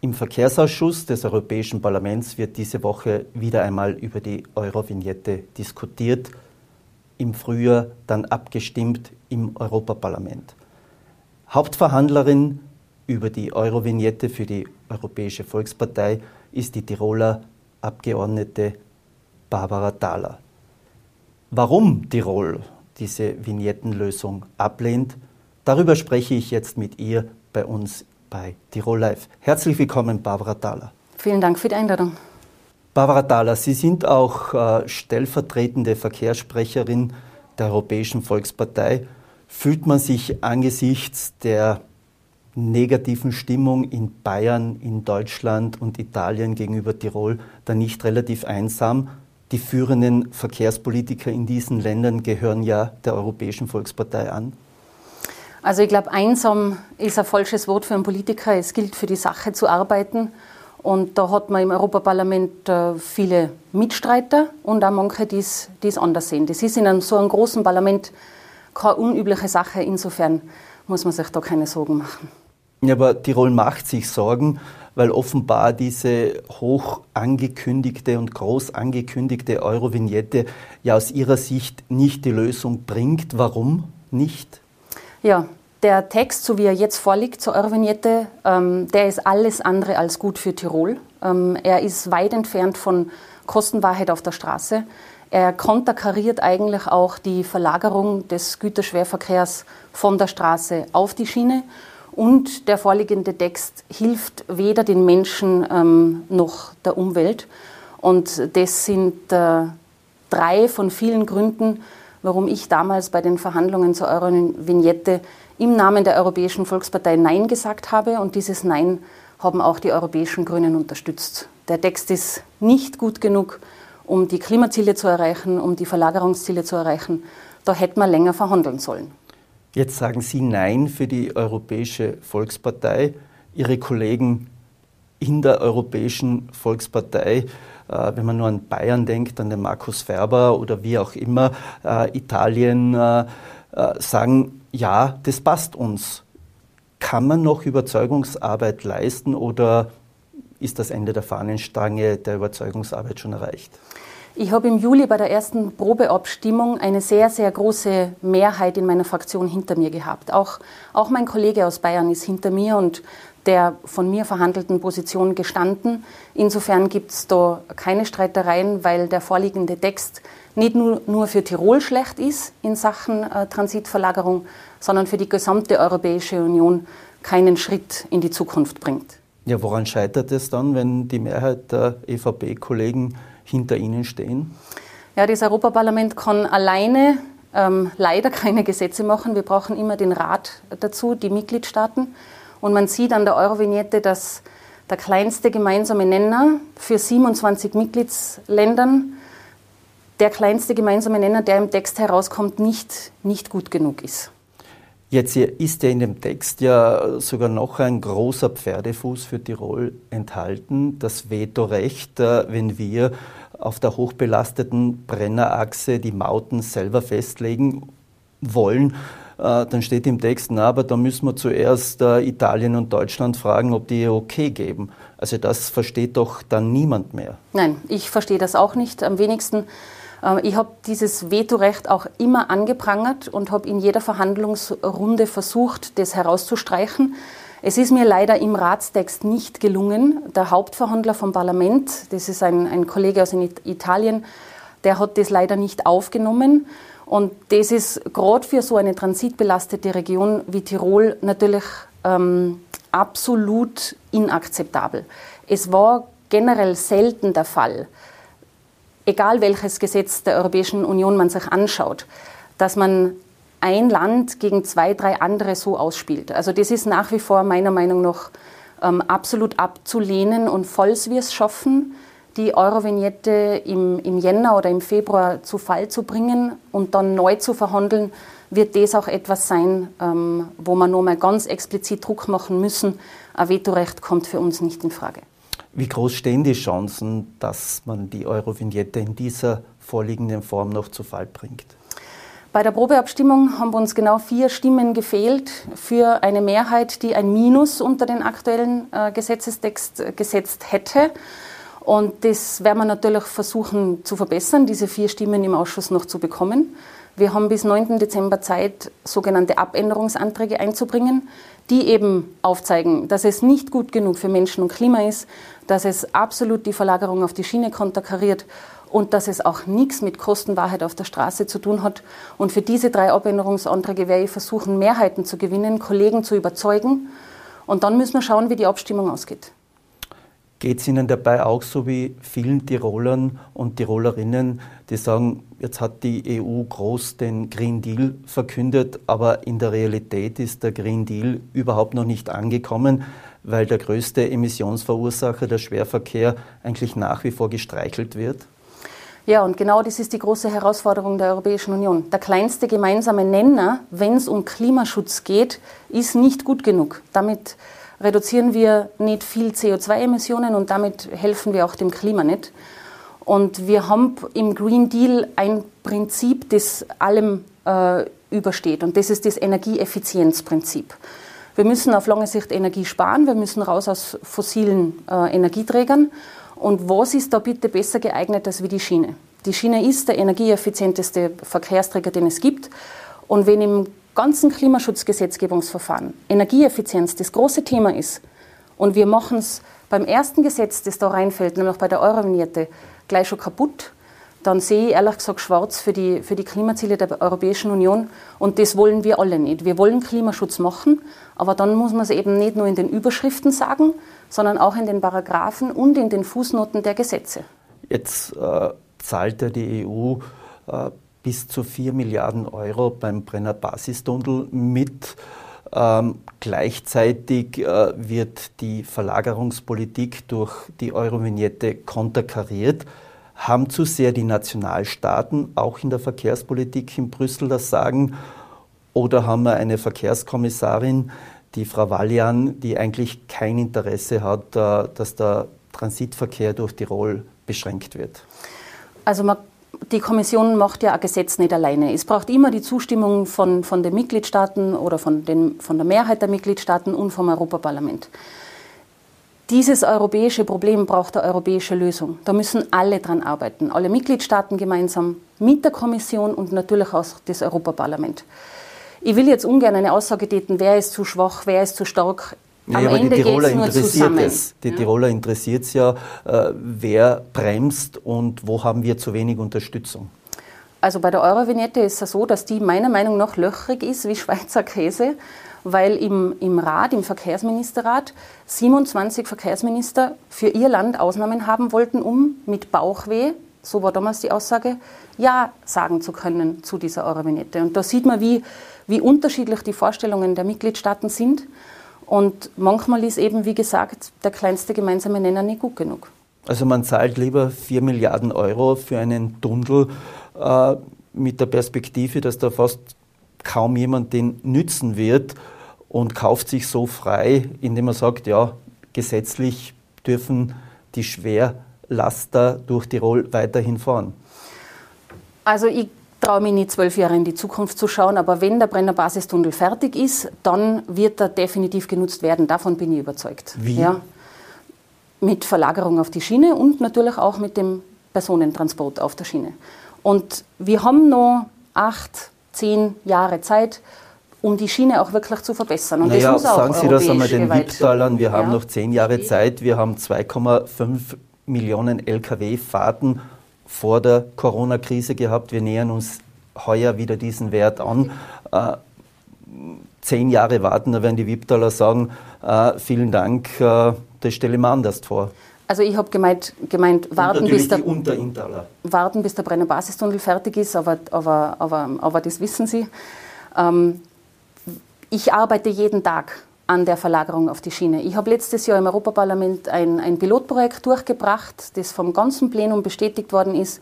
Im Verkehrsausschuss des Europäischen Parlaments wird diese Woche wieder einmal über die Eurovignette diskutiert, im Frühjahr dann abgestimmt im Europaparlament. Hauptverhandlerin über die Eurovignette für die Europäische Volkspartei ist die Tiroler Abgeordnete Barbara Thaler. Warum Tirol? diese Vignettenlösung ablehnt. Darüber spreche ich jetzt mit ihr bei uns bei Tirol Live. Herzlich willkommen, Barbara Thaler. Vielen Dank für die Einladung. Barbara Thaler, Sie sind auch äh, stellvertretende Verkehrssprecherin der Europäischen Volkspartei. Fühlt man sich angesichts der negativen Stimmung in Bayern, in Deutschland und Italien gegenüber Tirol da nicht relativ einsam? Die führenden Verkehrspolitiker in diesen Ländern gehören ja der Europäischen Volkspartei an. Also ich glaube, einsam ist ein falsches Wort für einen Politiker. Es gilt für die Sache zu arbeiten. Und da hat man im Europaparlament äh, viele Mitstreiter und auch manche, die es anders sehen. Das ist in einem, so einem großen Parlament keine unübliche Sache. Insofern muss man sich da keine Sorgen machen. Ja, aber Tirol macht sich Sorgen, weil offenbar diese hoch angekündigte und groß angekündigte Eurovignette ja aus Ihrer Sicht nicht die Lösung bringt. Warum nicht? Ja, der Text, so wie er jetzt vorliegt zur Eurovignette, ähm, der ist alles andere als gut für Tirol. Ähm, er ist weit entfernt von Kostenwahrheit auf der Straße. Er konterkariert eigentlich auch die Verlagerung des Güterschwerverkehrs von der Straße auf die Schiene. Und der vorliegende Text hilft weder den Menschen ähm, noch der Umwelt. Und das sind äh, drei von vielen Gründen, warum ich damals bei den Verhandlungen zur Euro-Vignette im Namen der Europäischen Volkspartei Nein gesagt habe und dieses Nein haben auch die europäischen Grünen unterstützt. Der Text ist nicht gut genug, um die Klimaziele zu erreichen, um die Verlagerungsziele zu erreichen. Da hätte man länger verhandeln sollen. Jetzt sagen Sie Nein für die Europäische Volkspartei. Ihre Kollegen in der Europäischen Volkspartei, äh, wenn man nur an Bayern denkt, an den Markus Ferber oder wie auch immer, äh, Italien, äh, sagen, ja, das passt uns. Kann man noch Überzeugungsarbeit leisten oder ist das Ende der Fahnenstange der Überzeugungsarbeit schon erreicht? Ich habe im Juli bei der ersten Probeabstimmung eine sehr, sehr große Mehrheit in meiner Fraktion hinter mir gehabt. Auch, auch mein Kollege aus Bayern ist hinter mir und der von mir verhandelten Position gestanden. Insofern gibt es da keine Streitereien, weil der vorliegende Text nicht nur, nur für Tirol schlecht ist in Sachen äh, Transitverlagerung, sondern für die gesamte Europäische Union keinen Schritt in die Zukunft bringt. Ja, woran scheitert es dann, wenn die Mehrheit der EVP-Kollegen hinter Ihnen stehen? Ja, das Europaparlament kann alleine ähm, leider keine Gesetze machen. Wir brauchen immer den Rat dazu, die Mitgliedstaaten. Und man sieht an der Eurovignette, dass der kleinste gemeinsame Nenner für 27 Mitgliedsländern der kleinste gemeinsame Nenner, der im Text herauskommt, nicht, nicht gut genug ist. Jetzt ist ja in dem Text ja sogar noch ein großer Pferdefuß für Tirol enthalten, das Vetorecht, äh, wenn wir auf der hochbelasteten Brennerachse die Mauten selber festlegen wollen. Äh, dann steht im Text, na, aber da müssen wir zuerst äh, Italien und Deutschland fragen, ob die okay geben. Also das versteht doch dann niemand mehr. Nein, ich verstehe das auch nicht. Am wenigsten ich habe dieses Vetorecht auch immer angeprangert und habe in jeder Verhandlungsrunde versucht, das herauszustreichen. Es ist mir leider im Ratstext nicht gelungen. Der Hauptverhandler vom Parlament, das ist ein, ein Kollege aus Italien, der hat das leider nicht aufgenommen. Und das ist gerade für so eine transitbelastete Region wie Tirol natürlich ähm, absolut inakzeptabel. Es war generell selten der Fall, egal welches Gesetz der Europäischen Union man sich anschaut, dass man ein Land gegen zwei, drei andere so ausspielt. Also das ist nach wie vor meiner Meinung nach ähm, absolut abzulehnen und falls wir es schaffen, die Eurovignette im, im Jänner oder im Februar zu Fall zu bringen und dann neu zu verhandeln, wird das auch etwas sein, ähm, wo wir nochmal ganz explizit Druck machen müssen. Ein Vetorecht kommt für uns nicht in Frage. Wie groß stehen die Chancen, dass man die Eurovignette in dieser vorliegenden Form noch zu Fall bringt? Bei der Probeabstimmung haben uns genau vier Stimmen gefehlt für eine Mehrheit, die ein Minus unter den aktuellen äh, Gesetzestext gesetzt hätte. Und das werden wir natürlich versuchen zu verbessern, diese vier Stimmen im Ausschuss noch zu bekommen. Wir haben bis 9. Dezember Zeit, sogenannte Abänderungsanträge einzubringen, die eben aufzeigen, dass es nicht gut genug für Menschen und Klima ist, dass es absolut die Verlagerung auf die Schiene konterkariert und dass es auch nichts mit Kostenwahrheit auf der Straße zu tun hat. Und für diese drei Abänderungsanträge werde ich versuchen, Mehrheiten zu gewinnen, Kollegen zu überzeugen. Und dann müssen wir schauen, wie die Abstimmung ausgeht. Geht es Ihnen dabei auch so wie vielen Tirolern und Tirolerinnen, die sagen, jetzt hat die EU groß den Green Deal verkündet, aber in der Realität ist der Green Deal überhaupt noch nicht angekommen, weil der größte Emissionsverursacher, der Schwerverkehr, eigentlich nach wie vor gestreichelt wird? Ja, und genau das ist die große Herausforderung der Europäischen Union. Der kleinste gemeinsame Nenner, wenn es um Klimaschutz geht, ist nicht gut genug. Damit reduzieren wir nicht viel CO2-Emissionen und damit helfen wir auch dem Klima nicht. Und wir haben im Green Deal ein Prinzip, das allem äh, übersteht. Und das ist das Energieeffizienzprinzip. Wir müssen auf lange Sicht Energie sparen, wir müssen raus aus fossilen äh, Energieträgern. Und was ist da bitte besser geeignet als wie die Schiene? Die Schiene ist der energieeffizienteste Verkehrsträger, den es gibt. Und wenn im ganzen Klimaschutzgesetzgebungsverfahren Energieeffizienz das große Thema ist und wir machen es beim ersten Gesetz, das da reinfällt, nämlich bei der Eurovignette, gleich schon kaputt, dann sehe ich ehrlich gesagt schwarz für die, für die Klimaziele der Europäischen Union. Und das wollen wir alle nicht. Wir wollen Klimaschutz machen, aber dann muss man es eben nicht nur in den Überschriften sagen, sondern auch in den Paragraphen und in den Fußnoten der Gesetze. Jetzt äh, zahlt ja die EU äh, bis zu 4 Milliarden Euro beim Brenner Basistunnel mit. Ähm, gleichzeitig äh, wird die Verlagerungspolitik durch die Eurovignette konterkariert. Haben zu sehr die Nationalstaaten auch in der Verkehrspolitik in Brüssel das Sagen? Oder haben wir eine Verkehrskommissarin, die Frau Wallian, die eigentlich kein Interesse hat, äh, dass der Transitverkehr durch Tirol beschränkt wird? Also man die Kommission macht ja ein Gesetz nicht alleine. Es braucht immer die Zustimmung von, von den Mitgliedstaaten oder von, den, von der Mehrheit der Mitgliedstaaten und vom Europaparlament. Dieses europäische Problem braucht eine europäische Lösung. Da müssen alle dran arbeiten, alle Mitgliedstaaten gemeinsam mit der Kommission und natürlich auch das Europaparlament. Ich will jetzt ungern eine Aussage täten, wer ist zu schwach, wer ist zu stark. Am ja, Ende die Tiroler interessiert es. Die ja. Tiroler interessiert es ja, äh, wer bremst und wo haben wir zu wenig Unterstützung. Also bei der Eurovignette ist es so, dass die meiner Meinung nach löchrig ist wie Schweizer Käse, weil im, im Rat, im Verkehrsministerrat, 27 Verkehrsminister für ihr Land Ausnahmen haben wollten, um mit Bauchweh, so war damals die Aussage, Ja sagen zu können zu dieser Eurovignette. Und da sieht man, wie, wie unterschiedlich die Vorstellungen der Mitgliedstaaten sind. Und manchmal ist eben, wie gesagt, der kleinste gemeinsame Nenner nicht gut genug. Also man zahlt lieber 4 Milliarden Euro für einen Tunnel äh, mit der Perspektive, dass da fast kaum jemand den nützen wird und kauft sich so frei, indem man sagt, ja, gesetzlich dürfen die Schwerlaster durch Tirol weiterhin fahren. Also ich traue mich nicht zwölf Jahre in die Zukunft zu schauen, aber wenn der Brenner Basistunnel fertig ist, dann wird er definitiv genutzt werden. Davon bin ich überzeugt. Wie? Ja, mit Verlagerung auf die Schiene und natürlich auch mit dem Personentransport auf der Schiene. Und wir haben noch acht, zehn Jahre Zeit, um die Schiene auch wirklich zu verbessern. Und naja, das muss auch sagen Sie das einmal den Wipptalern. Wir ja. haben noch zehn Jahre Zeit. Wir haben 2,5 Millionen Lkw-Fahrten vor der Corona-Krise gehabt. Wir nähern uns heuer wieder diesen Wert an. Äh, zehn Jahre warten, da werden die Wipptaler sagen, äh, vielen Dank, äh, das stelle ich mir anders vor. Also ich habe gemeint, gemeint warten, bis der, warten, bis der Brenner Basistunnel fertig ist, aber, aber, aber, aber das wissen Sie. Ähm, ich arbeite jeden Tag an der Verlagerung auf die Schiene. Ich habe letztes Jahr im Europaparlament ein, ein Pilotprojekt durchgebracht, das vom ganzen Plenum bestätigt worden ist.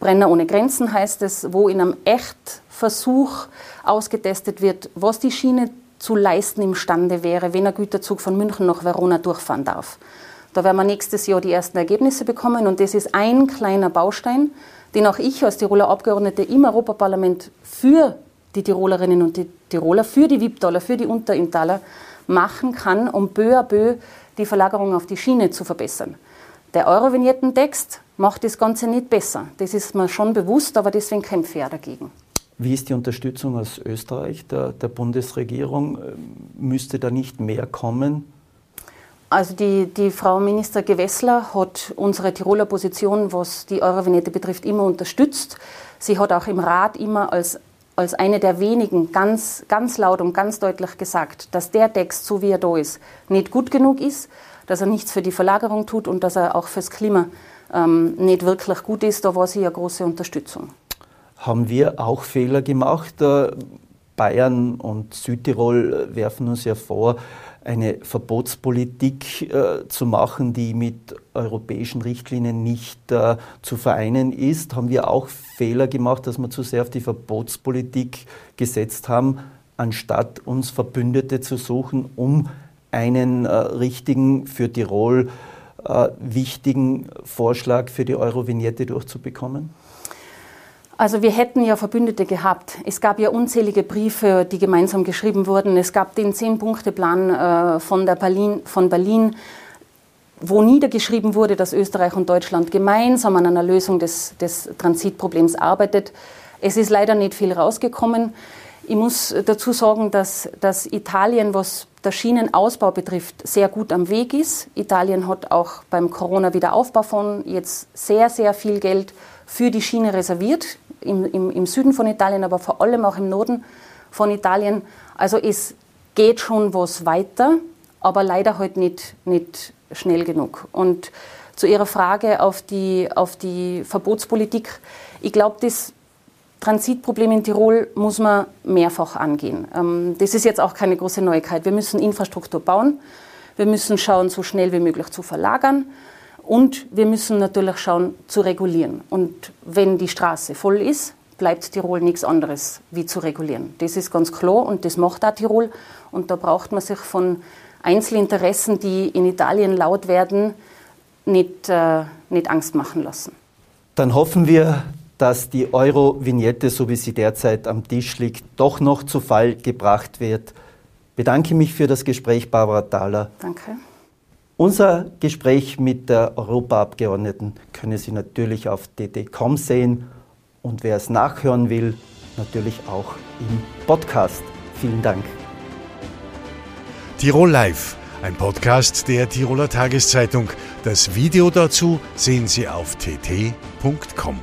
Brenner ohne Grenzen heißt es, wo in einem Echtversuch ausgetestet wird, was die Schiene zu leisten imstande wäre, wenn ein Güterzug von München nach Verona durchfahren darf. Da werden wir nächstes Jahr die ersten Ergebnisse bekommen und das ist ein kleiner Baustein, den auch ich als Tiroler Abgeordnete im Europaparlament für die Tirolerinnen und die Tiroler, für die Wipptaler, für die Unterinntaler machen kann, um peu à peu die Verlagerung auf die Schiene zu verbessern. Der Eurovignetten-Text macht das Ganze nicht besser. Das ist mir schon bewusst, aber deswegen kämpfe ich dagegen. Wie ist die Unterstützung aus Österreich, der, der Bundesregierung? Müsste da nicht mehr kommen? Also die, die Frau Minister Gewessler hat unsere Tiroler Position, was die Eurovignette betrifft, immer unterstützt. Sie hat auch im Rat immer als, als eine der wenigen ganz, ganz laut und ganz deutlich gesagt, dass der Text, so wie er da ist, nicht gut genug ist, dass er nichts für die Verlagerung tut und dass er auch fürs Klima ähm, nicht wirklich gut ist. Da war sie eine große Unterstützung. Haben wir auch Fehler gemacht? Äh, Bayern und Südtirol werfen uns ja vor, eine Verbotspolitik äh, zu machen, die mit europäischen Richtlinien nicht äh, zu vereinen ist. Haben wir auch Fehler gemacht, dass wir zu sehr auf die Verbotspolitik gesetzt haben, anstatt uns Verbündete zu suchen, um einen äh, richtigen, für Tirol äh, wichtigen Vorschlag für die Eurovignette durchzubekommen? Also wir hätten ja Verbündete gehabt. Es gab ja unzählige Briefe, die gemeinsam geschrieben wurden. Es gab den Zehn-Punkte-Plan äh, von, Berlin, von Berlin, wo niedergeschrieben wurde, dass Österreich und Deutschland gemeinsam an einer Lösung des, des Transitproblems arbeitet. Es ist leider nicht viel rausgekommen. Ich muss dazu sagen, dass, dass Italien, was der Schienenausbau betrifft, sehr gut am Weg ist. Italien hat auch beim Corona-Wiederaufbaufonds jetzt sehr, sehr viel Geld für die Schiene reserviert im, im, im Süden von Italien, aber vor allem auch im Norden von Italien. Also es geht schon was weiter, aber leider halt nicht, nicht schnell genug. Und zu Ihrer Frage auf die, auf die Verbotspolitik, ich glaube, das Transitproblem in Tirol muss man mehrfach angehen. Ähm, das ist jetzt auch keine große Neuigkeit. Wir müssen Infrastruktur bauen. Wir müssen schauen, so schnell wie möglich zu verlagern. Und wir müssen natürlich schauen, zu regulieren. Und wenn die Straße voll ist, bleibt Tirol nichts anderes wie zu regulieren. Das ist ganz klar und das macht auch Tirol. Und da braucht man sich von Einzelinteressen, die in Italien laut werden, nicht, äh, nicht Angst machen lassen. Dann hoffen wir, dass die Euro-Vignette, so wie sie derzeit am Tisch liegt, doch noch zu Fall gebracht wird. Ich bedanke mich für das Gespräch, Barbara Thaler. Danke. Unser Gespräch mit der Europaabgeordneten können Sie natürlich auf dd.com sehen und wer es nachhören will, natürlich auch im Podcast. Vielen Dank. Tirol Live, ein Podcast der Tiroler Tageszeitung. Das Video dazu sehen Sie auf tt.com.